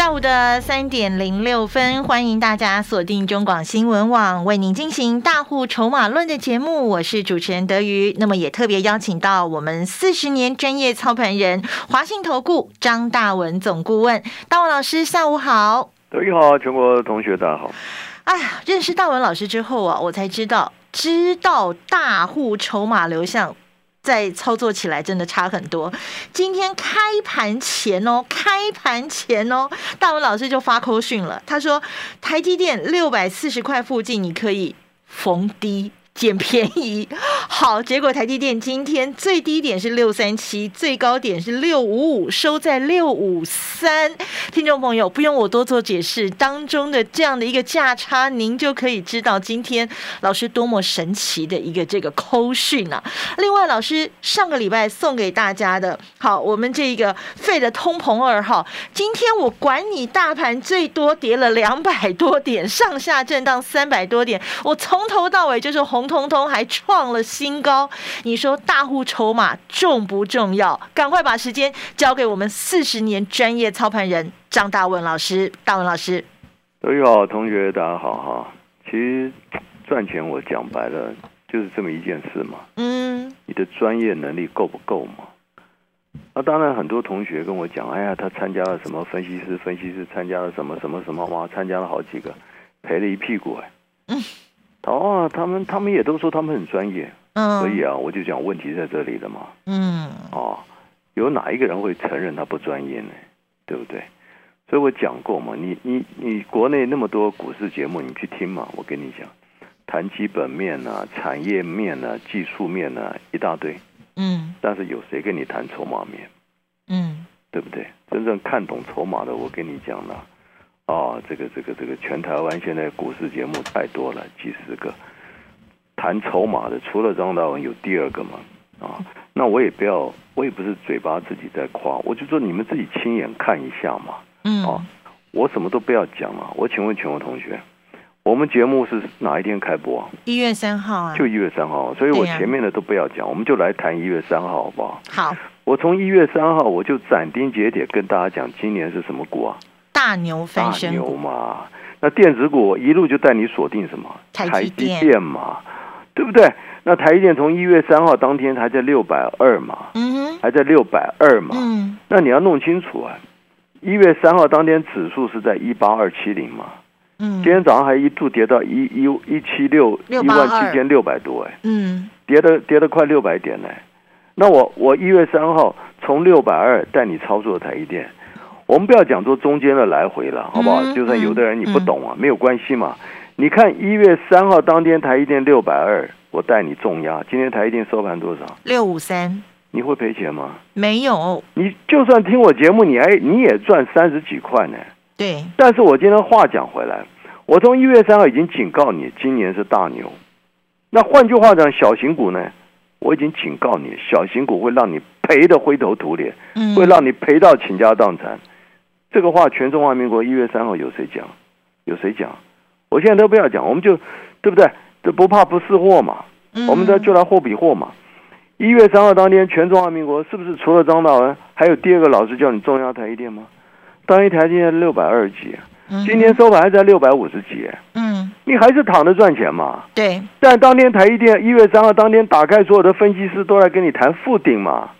下午的三点零六分，欢迎大家锁定中广新闻网，为您进行大户筹码论的节目。我是主持人德瑜，那么也特别邀请到我们四十年专业操盘人华信投顾张大文总顾问，大文老师，下午好。德瑜好，全国同学大家好。哎呀，认识大文老师之后啊，我才知道，知道大户筹码流向。在操作起来真的差很多。今天开盘前哦，开盘前哦，大文老师就发口讯了。他说，台积电六百四十块附近，你可以逢低。捡便宜，好，结果台积电今天最低点是六三七，最高点是六五五，收在六五三。听众朋友，不用我多做解释，当中的这样的一个价差，您就可以知道今天老师多么神奇的一个这个扣讯啊。另外，老师上个礼拜送给大家的，好，我们这个废的通膨二号，今天我管你大盘最多跌了两百多点，上下震荡三百多点，我从头到尾就是红。通通还创了新高，你说大户筹码重不重要？赶快把时间交给我们四十年专业操盘人张大文老师。大文老师，各位好，同学大家好哈。其实赚钱我讲白了就是这么一件事嘛。嗯，你的专业能力够不够嘛？那当然，很多同学跟我讲，哎呀，他参加了什么分析师？分析师参加了什么什么什么哇？参加了好几个，赔了一屁股哎。嗯。哦，他们他们也都说他们很专业，嗯，所以啊，我就讲问题在这里了嘛，嗯，哦，有哪一个人会承认他不专业呢？对不对？所以我讲过嘛，你你你国内那么多股市节目，你去听嘛，我跟你讲，谈基本面啊、产业面啊、技术面啊一大堆，嗯，但是有谁跟你谈筹码面？嗯，对不对？真正看懂筹码的，我跟你讲了。哦，这个这个这个，全台湾现在股市节目太多了，几十个谈筹码的，除了张大文有第二个嘛？啊，那我也不要，我也不是嘴巴自己在夸，我就说你们自己亲眼看一下嘛。嗯，啊，我什么都不要讲了。我请问全国同学，我们节目是哪一天开播？一月三号啊，就一月三号，所以我前面的都不要讲，我们就来谈一月三号，好不好？好，我从一月三号我就斩钉截铁跟大家讲，今年是什么股啊？大牛翻身牛嘛，那电子股一路就带你锁定什么？台积电嘛，对不对？那台积电从一月三号当天还在六百二嘛，嗯，还在六百二嘛，嗯，那你要弄清楚啊，一月三号当天指数是在一八二七零嘛，嗯，今天早上还一度跌到一一一七六一万七千六百多哎，嗯，跌的跌的快六百点呢。那我我一月三号从六百二带你操作台积电。我们不要讲做中间的来回了，好不好？就算有的人你不懂啊，没有关系嘛。你看一月三号当天台一电六百二，我带你重压。今天台一电收盘多少？六五三。你会赔钱吗？没有。你就算听我节目，你还你也赚三十几块呢。对。但是我今天话讲回来，我从一月三号已经警告你，今年是大牛。那换句话讲，小型股呢，我已经警告你，小型股会让你赔的灰头土脸，会让你赔到倾家荡产。这个话，全中华民国一月三号有谁讲？有谁讲？我现在都不要讲，我们就对不对？这不怕不是货嘛？我们这就来货比货嘛。一月三号当天，全中华民国是不是除了张大文，还有第二个老师叫你中央台一电吗？当一台今天六百二十几，今天收盘还在六百五十几，嗯，你还是躺着赚钱嘛？对。但当天台一电一月三号当天打开，所有的分析师都来跟你谈负顶嘛？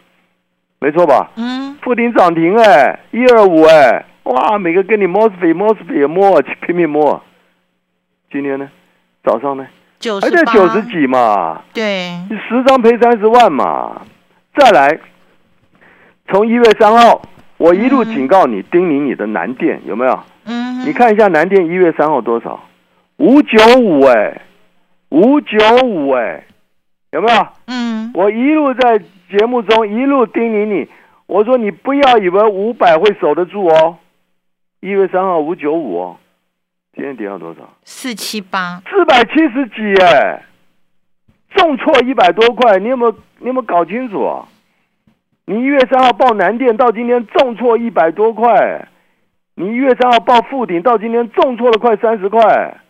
没错吧？嗯，富鼎涨停哎，一二五哎，哇，每个跟你摸死摸死也摸，拼命摸。今天呢，早上呢，还在九十几嘛？对，你十张赔三十万嘛？再来，从一月三号，我一路警告你，叮咛你的南电有没有？嗯，你看一下南电一月三号多少？五九五哎，五九五哎，有没有？嗯，我一路在。节目中一路叮咛你，我说你不要以为五百会守得住哦。一月三号五九五哦，今天跌到多少？四七八，四百七十几哎，重挫一百多块，你有没有你有没有搞清楚啊？你一月三号报南电到今天重挫一百多块，你一月三号报富鼎到今天重挫了快三十块，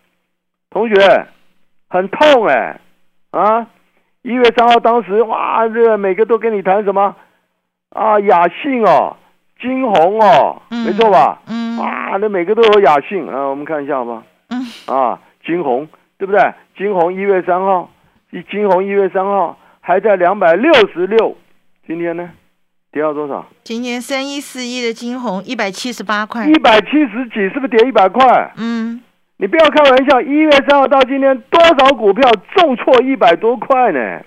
同学很痛哎啊！一月三号当时哇，这每个都跟你谈什么啊？雅信哦，金红哦，没错吧？嗯，啊，那每个都有雅信啊，我们看一下好吧。嗯，啊，金红对不对？金红一月三号，一金红一月三号还在两百六十六，今天呢跌到多少？今天三一四一的金红一百七十八块，一百七十几，是不是跌一百块？嗯，你不要开玩笑，一月三号到今天多少股票重挫一百多块呢？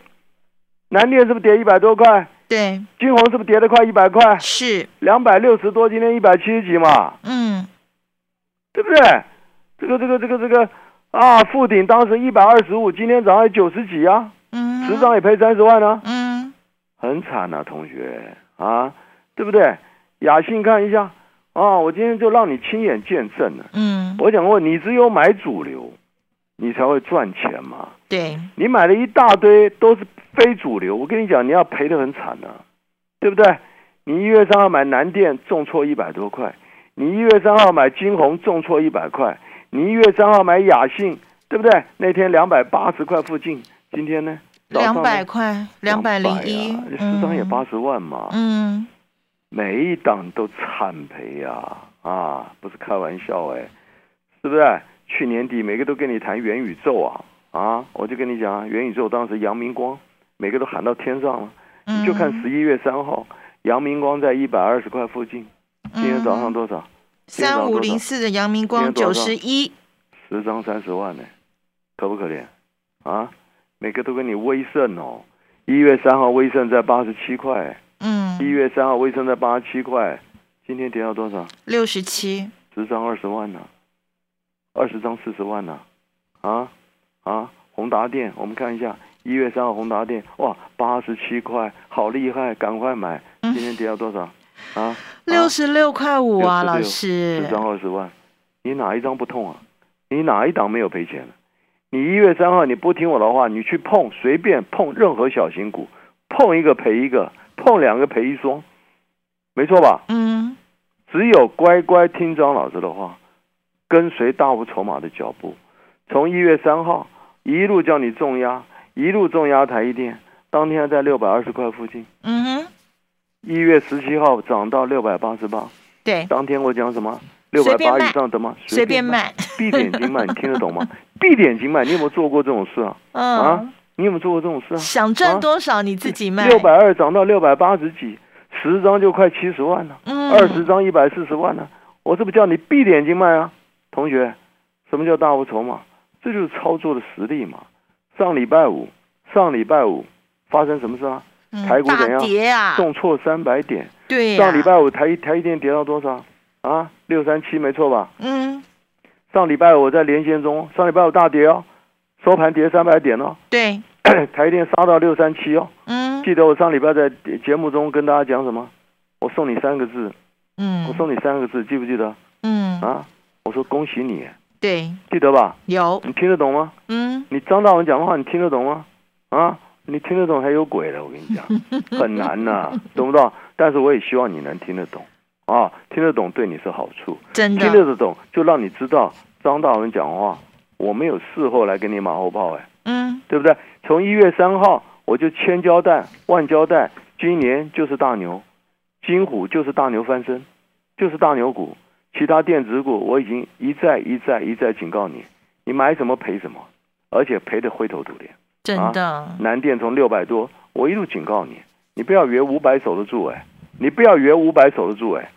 南电是不是跌一百多块？对，金红是不是跌了快一百块？是。两百六十多，今天一百七十几嘛？嗯，对不对？这个这个这个这个啊，富鼎当时一百二十五，今天早上九十几啊，嗯，十张也赔三十万呢，嗯，很惨呐，同学。啊，对不对？雅信看一下啊，我今天就让你亲眼见证了，嗯，我想问，你只有买主流，你才会赚钱嘛，对，你买了一大堆都是非主流，我跟你讲，你要赔的很惨的，对不对？你一月三号买南电重挫一百多块，你一月三号买金红重挫一百块。你一月三号买雅信，对不对？那天两百八十块附近，今天呢？两百块，两百零一，十张也八十万嘛。嗯，每一档都惨赔呀！啊，不是开玩笑哎，是不是？去年底每个都跟你谈元宇宙啊啊！我就跟你讲啊，元宇宙当时阳明光每个都喊到天上了，你就看十一月三号，阳明光在一百二十块附近，今天早上多少？三五零四的阳明光九十一，十张三十万呢，可不可怜啊？每个都跟你威盛哦，一月三号威盛在八十七块，嗯，一月三号威盛在八十七块，今天跌到多少？六十七，十张二十万呢，二十张四十万呢，啊啊！宏达电，我们看一下，一月三号宏达电，哇，八十七块，好厉害，赶快买！今天跌到多少？啊，六十六块五啊，老师，十张二十万，你哪一张不痛啊？你哪一档没有赔钱你一月三号你不听我的话，你去碰随便碰任何小型股，碰一个赔一个，碰两个赔一双，没错吧？嗯，只有乖乖听张老师的话，跟随大户筹码的脚步，从一月三号一路叫你重压，一路重压台一电，当天在六百二十块附近。嗯哼。一月十七号涨到六百八十八，对，当天我讲什么？六百八以上的吗？随便卖，闭点金卖，你听得懂吗？闭点金卖，你有没有做过这种事啊？啊，你有没有做过这种事啊？想赚多少你自己卖。六百二涨到六百八十几，十张就快七十万了，二十张一百四十万了。我这不叫你闭点金卖啊，同学？什么叫大无筹码？这就是操作的实力嘛。上礼拜五，上礼拜五发生什么事啊？台股怎样？重挫三百点。对，上礼拜五台台一电跌到多少？啊，六三七，没错吧？嗯。上礼拜五在连线中，上礼拜五大跌哦，收盘跌三百点哦。对。台电杀到六三七哦。嗯。记得我上礼拜在节目中跟大家讲什么？我送你三个字。嗯。我送你三个字，记不记得？嗯。啊，我说恭喜你。对。记得吧？有。你听得懂吗？嗯。你张大文讲的话，你听得懂吗？啊？你听得懂还有鬼了，我跟你讲，很难呐，懂不懂？但是我也希望你能听得懂啊，听得懂对你是好处，真的听得懂就让你知道张大文讲话，我没有事后来给你马后炮，哎，嗯，对不对？从一月三号我就千交代万交代，今年就是大牛，金虎就是大牛翻身，就是大牛股，其他电子股我已经一再一再一再警告你，你买什么赔什么，而且赔的灰头土脸。真的，南电从六百多，我一路警告你，你不要约五百守得住哎，你不要约五百守得住哎，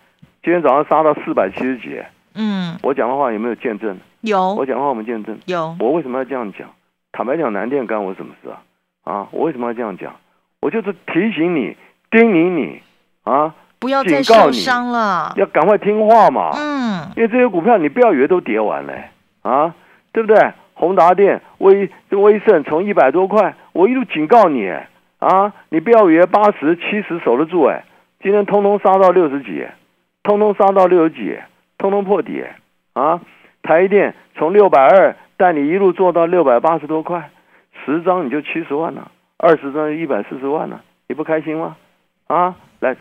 今天早上杀到四百七十几，嗯，我讲的话有没有见证？有，我讲话我们见证？有，我为什么要这样讲？坦白讲，南电干我什么事啊？啊，我为什么要这样讲？我就是提醒你，叮咛你啊，不要再受伤了，要赶快听话嘛，嗯，因为这些股票你不要以为都跌完了啊，对不对？宏达电、威威盛从一百多块，我一路警告你，啊，你不要以为八十七十守得住，哎，今天通通杀到六十几，通通杀到六十几，通通破底，啊，台电从六百二带你一路做到六百八十多块，十张你就七十万了，二十张一百四十万了，你不开心吗？啊，来，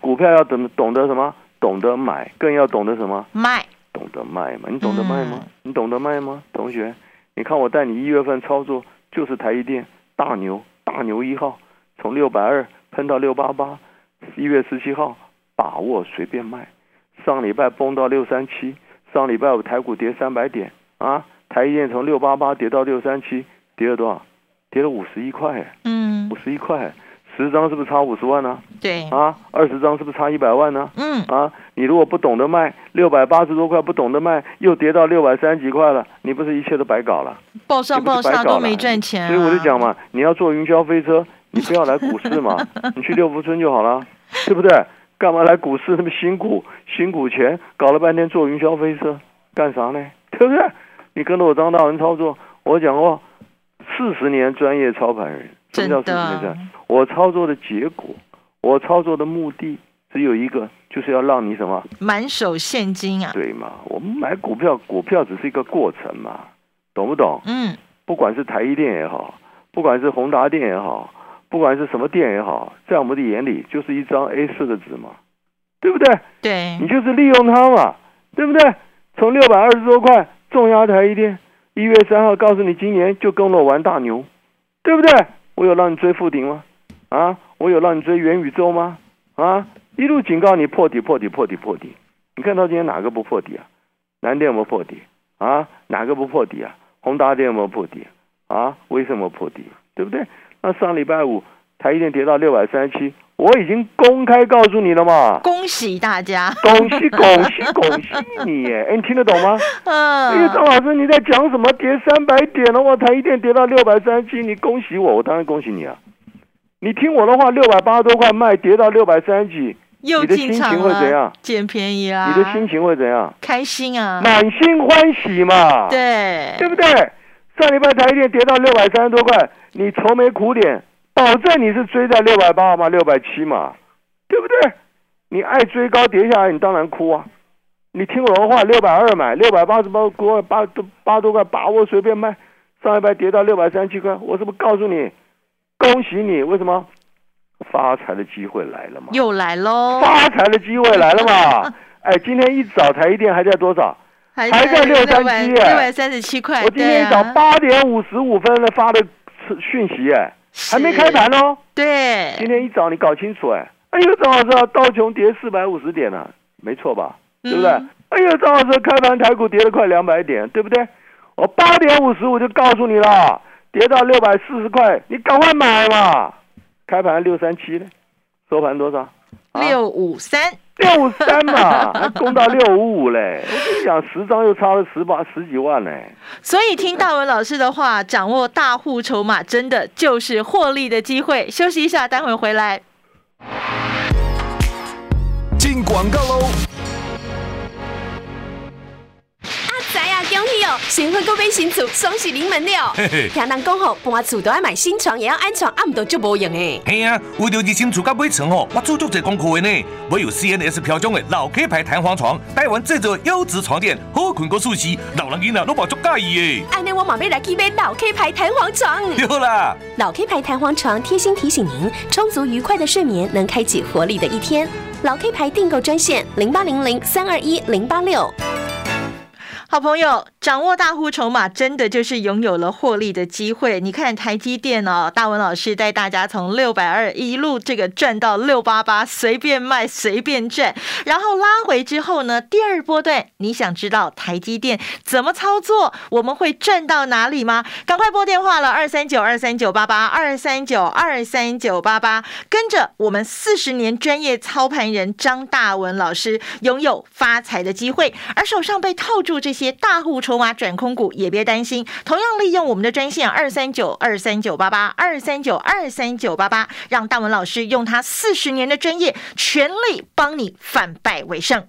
股票要懂懂得什么？懂得买，更要懂得什么？卖，懂得卖嘛？你懂得卖吗？你懂得卖吗？同学，你看我带你一月份操作，就是台积电大牛，大牛一号，从六百二喷到六八八，一月十七号把握随便卖，上礼拜崩到六三七，上礼拜五台股跌三百点啊，台积电从六八八跌到六三七，跌了多少？跌了五十一块，嗯，五十一块。十张是不是差五十万呢？对啊，二十张是不是差一百万呢？嗯啊，你如果不懂得卖六百八十多块，不懂得卖，又跌到六百三十几块了，你不是一切都白搞了？报上报下都没赚钱。所以我就讲嘛，你要坐云霄飞车，你不要来股市嘛，你去六福村就好了，对不对？干嘛来股市那么辛苦？辛苦钱搞了半天坐云霄飞车干啥呢？对不对？你跟着我张大文操作，我讲过四十年专业操盘人。什么叫四十年我操作的结果，我操作的目的只有一个，就是要让你什么满手现金啊？对嘛？我们买股票，股票只是一个过程嘛，懂不懂？嗯。不管是台积电也好，不管是宏达电也好，不管是什么电也好，在我们的眼里就是一张 A 四的纸嘛，对不对？对。你就是利用它嘛，对不对？从六百二十多块重压台积电，一月三号告诉你今年就跟我玩大牛，对不对？我有让你追富顶吗？啊，我有让你追元宇宙吗？啊，一路警告你破底破底破底破底，你看到今天哪个不破底啊？南电有没有破底？啊，哪个不破底啊？宏达电有没有破底？啊，为什么破底？对不对？那上礼拜五台积电跌到六百三十七，我已经公开告诉你了嘛。恭喜大家！恭喜恭喜恭喜你！哎，你听得懂吗？嗯。哎，张老师你在讲什么？跌三百点了，我台一电跌到六百三十七，你恭喜我，我当然恭喜你啊。你听我的话，六百八十多块卖，跌到六百三十几，你的心情会怎样？捡便宜啦！你的心情会怎样？开心啊！满心欢喜嘛！对，对不对？上礼拜台电跌到六百三十多块，你愁眉苦脸，保证你是追在六百八嘛，六百七嘛，对不对？你爱追高跌下来，你当然哭啊！你听我的话，六百二买，六百八十八多八多八多块，把握随便卖。上一拜跌到六百三十七块，我是不是告诉你？恭喜你，为什么发财的机会来了嘛？又来喽！发财的机会来了嘛？哎，今天一早台一电还在多少？还在六三七，六百三十七块。我今天一早八点五十五分的发的讯息，哎，还没开盘哦。对，今天一早你搞清楚，哎，哎呦，张老师，道琼跌四百五十点了，没错吧？对不对？哎呦，张老师，开盘台股跌了快两百点，对不对？我八点五十我就告诉你了。跌到六百四十块，你赶快买嘛！开盘六三七呢，收盘多少？六五三，六五三嘛，还攻到六五五嘞！我跟你讲，十张又差了十八十几万嘞。所以听大文老师的话，掌握大户筹码，真的就是获利的机会。休息一下，待会回来。进广告喽。新婚购买新厝，双喜临门了。听人讲吼，搬厝都要买新床，也要安床，暗都就无用诶。嘿啊，为了日新厝甲买床吼，我做足侪功课的呢。我有 CNS 标准的老 K 牌弹簧床，台湾制作优质床垫，好困个舒适，老人囡仔都无足介意诶。安尼我马上来去买老 K 牌弹簧床。对啦，老 K 牌弹簧床贴心提醒您，充足愉快的睡眠能开启活力的一天。老 K 牌订购专线零八零零三二一零八六。好朋友，掌握大户筹码，真的就是拥有了获利的机会。你看台积电哦，大文老师带大家从六百二一路这个赚到六八八，随便卖随便赚，然后拉回之后呢，第二波段，你想知道台积电怎么操作，我们会赚到哪里吗？赶快拨电话了，二三九二三九八八二三九二三九八八，跟着我们四十年专业操盘人张大文老师，拥有发财的机会，而手上被套住这。些大户筹转空股也别担心，同样利用我们的专线二三九二三九八八二三九二三九八八，让大文老师用他四十年的专业，全力帮你反败为胜。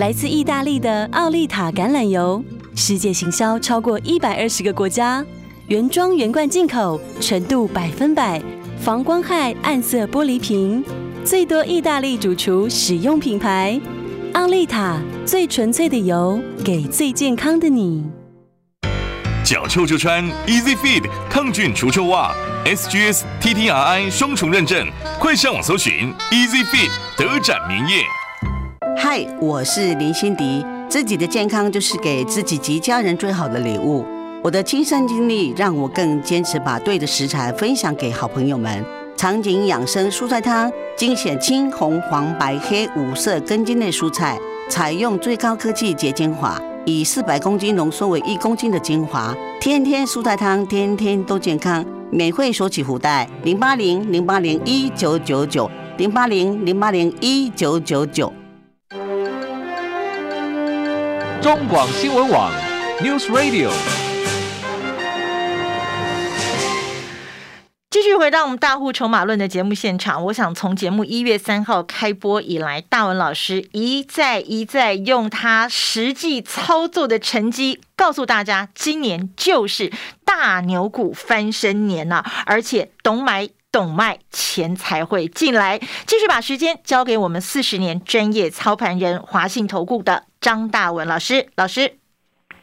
来自意大利的奥利塔橄榄油，世界行销超过一百二十个国家，原装原罐进口，纯度百分百，防光害暗色玻璃瓶，最多意大利主厨使用品牌，奥利塔最纯粹的油，给最健康的你。脚臭就穿 Easy Feed 抗菌除臭袜，SGS TTRI 双重认证，快上网搜寻 Easy Feed 德展名业。嗨，我是林心迪。自己的健康就是给自己及家人最好的礼物。我的亲身经历让我更坚持把对的食材分享给好朋友们。长景养生蔬菜汤，精选青红黄白黑五色根茎类蔬菜，采用最高科技结精华，以四百公斤浓缩为一公斤的精华。天天蔬菜汤，天天都健康。免费索取福袋：零八零零八零一九九九零八零零八零一九九九。中广新闻网，News Radio。继续回到我们大户筹码论的节目现场，我想从节目一月三号开播以来，大文老师一再一再用他实际操作的成绩，告诉大家，今年就是大牛股翻身年呐，而且懂买。懂卖钱才会进来。继续把时间交给我们四十年专业操盘人华信投顾的张大文老师。老师，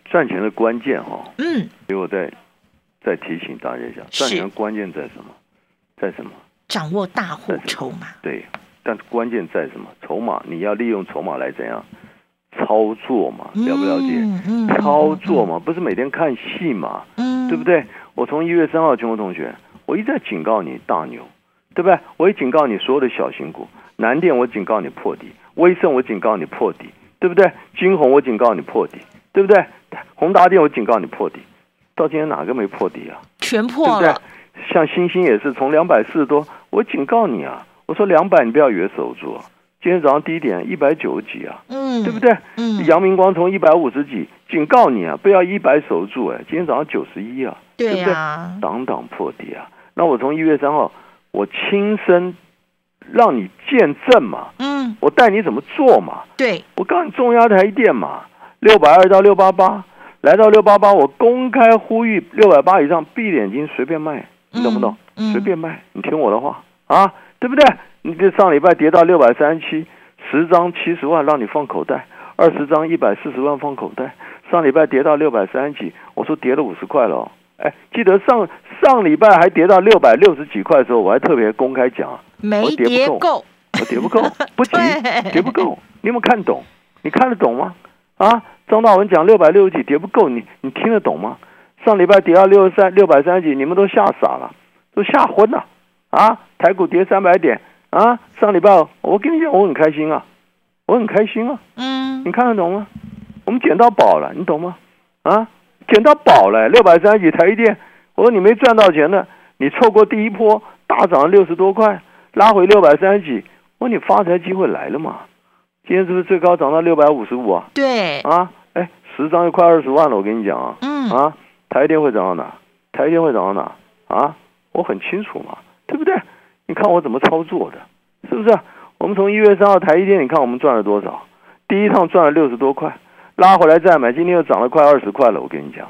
赚钱的关键哈，嗯，给我再再提醒大家一下，赚钱关键在什么？在什么？掌握大户筹码。对，但是关键在什么？筹码，你要利用筹码来怎样操作嘛？了不了解？嗯操作嘛，不是每天看戏嘛？嗯，对不对？我从一月三号，全国同学。我一再警告你大牛，对不对？我也警告你所有的小型股，南电我警告你破底，威盛我警告你破底，对不对？金红我警告你破底，对不对？宏达电我警告你破底，到今天哪个没破底啊？全破了。像星星也是从两百四十多，我警告你啊，我说两百你不要以为守住，啊今天早上低点一百九十几啊，嗯，对不对？嗯，阳明光从一百五十几，警告你啊，不要一百守住，哎，今天早上九十一啊，对不对？挡挡破底啊。那我从一月三号，我亲身让你见证嘛，嗯，我带你怎么做嘛，对，我告诉你重压台电嘛，六百二到六八八，来到六八八，我公开呼吁六百八以上闭眼睛随便卖，你懂不懂？随便卖，你听我的话啊，对不对？你这上礼拜跌到六百三十七，十张七十万让你放口袋，二十张一百四十万放口袋，上礼拜跌到六百三十几，我说跌了五十块了。哎，记得上上礼拜还跌到六百六十几块的时候，我还特别公开讲，没跌够，我跌不够，不急，跌不够。你有没有看懂？你看得懂吗？啊，张大文讲六百六十几跌不够，你你听得懂吗？上礼拜跌到六十三六百三十几，你们都吓傻了，都吓昏了啊！台股跌三百点啊！上礼拜我跟你讲，我很开心啊，我很开心啊。嗯，你看得懂吗？我们捡到宝了，你懂吗？啊？捡到宝了，六百三十几台电，我说你没赚到钱的，你错过第一波大涨了六十多块，拉回六百三十几，我说你发财机会来了嘛？今天是不是最高涨到六百五十五啊？对，啊，哎，十张就快二十万了，我跟你讲啊，嗯，啊，台电会涨到哪？台电会涨到哪？啊，我很清楚嘛，对不对？你看我怎么操作的，是不是？我们从一月三号台一电，你看我们赚了多少？第一趟赚了六十多块。拉回来再买，今天又涨了快二十块了。我跟你讲，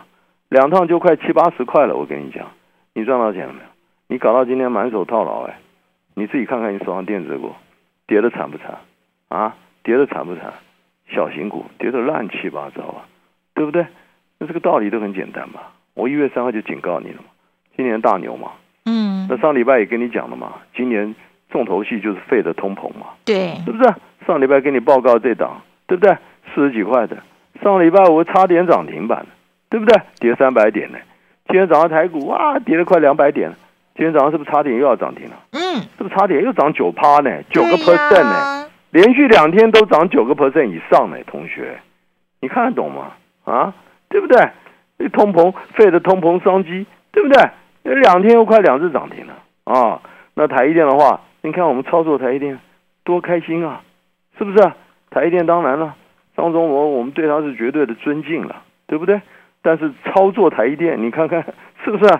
两趟就快七八十块了。我跟你讲，你赚到钱了没有？你搞到今天满手套牢哎！你自己看看你手上电子股跌的惨不惨啊？跌的惨不惨？小型股跌的乱七八糟啊，对不对？那这个道理都很简单嘛。我一月三号就警告你了嘛，今年大牛嘛。嗯。那上礼拜也跟你讲了嘛，今年重头戏就是废的通膨嘛。对。是不是？上礼拜给你报告这档，对不对？四十几块的。上礼拜五差点涨停板对不对？跌三百点呢。今天早上台股哇，跌了快两百点了。今天早上是不是差点又要涨停了？嗯，是不是差点又涨九趴呢？九个 percent 呢？连续两天都涨九个 percent 以上呢，同学，你看得懂吗？啊，对不对？那通膨费的通膨商机，对不对？两天又快两只涨停了啊！那台一电的话，你看我们操作台一电多开心啊，是不是？台一电当然了，张忠谋我们对他是绝对的尊敬了，对不对？但是操作台一电，你看看是不是？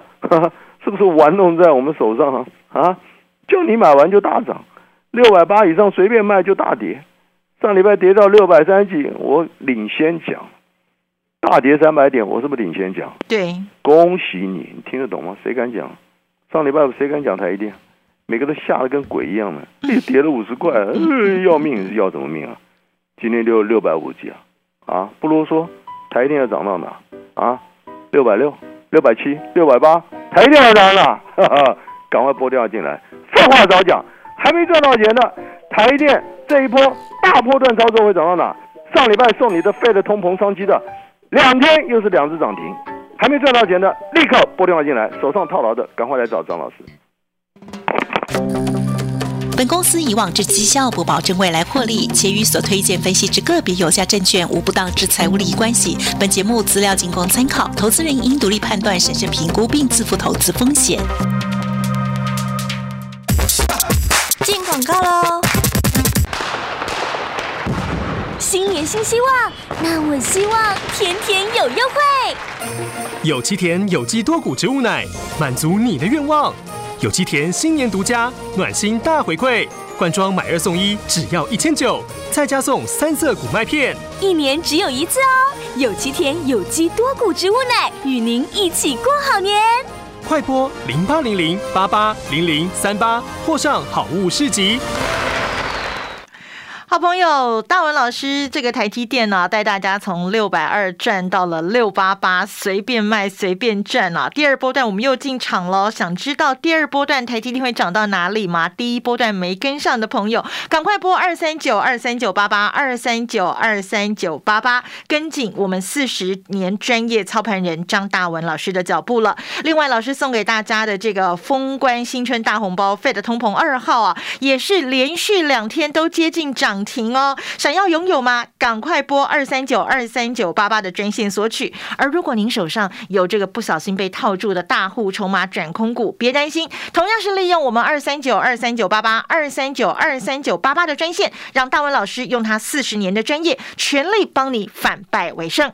是不是玩弄在我们手上啊？啊，就你买完就大涨，六百八以上随便卖就大跌，上礼拜跌到六百三几，我领先讲。大跌三百点，我是不是领先讲？对，恭喜你，你听得懂吗？谁敢讲？上礼拜谁敢讲台积电？每个都吓得跟鬼一样的，跌了五十块，要命要什么命啊？今天六六百五几啊？啊，不啰嗦，台积电要涨到哪？啊，六百六、六百七、六百八，台电要涨了，赶快拨电话进来。废话少讲，还没赚到钱的台电这一波大波段操作会涨到哪？上礼拜送你的费的通膨商机的。两天又是两只涨停，还没赚到钱的，立刻拨电话进来。手上套牢的，赶快来找张老师。本公司以往之绩效不保证未来获利，且与所推荐分析之个别有价证券无不当之财务利益关系。本节目资料仅供参考，投资人应独立判断、审慎评估并自负投资风险。进广告喽！新年新希望，那我希望甜甜有优惠。有机甜有机多谷植物奶，满足你的愿望。有机田新年独家暖心大回馈，罐装买二送一，只要一千九，再加送三色谷麦片，一年只有一次哦。有机田有机多谷植物奶，与您一起过好年。快播零八零零八八零零三八，或上好物市集。好朋友大文老师，这个台积电呢，带大家从六百二赚到了六八八，随便卖随便赚啊！第二波段我们又进场了，想知道第二波段台积电会涨到哪里吗？第一波段没跟上的朋友，赶快拨二三九二三九八八二三九二三九八八，跟紧我们四十年专业操盘人张大文老师的脚步了。另外，老师送给大家的这个封关新春大红包，Fed 通膨二号啊，也是连续两天都接近涨。停哦！想要拥有吗？赶快拨二三九二三九八八的专线索取。而如果您手上有这个不小心被套住的大户筹码转空股，别担心，同样是利用我们二三九二三九八八二三九二三九八八的专线，让大文老师用他四十年的专业，全力帮你反败为胜。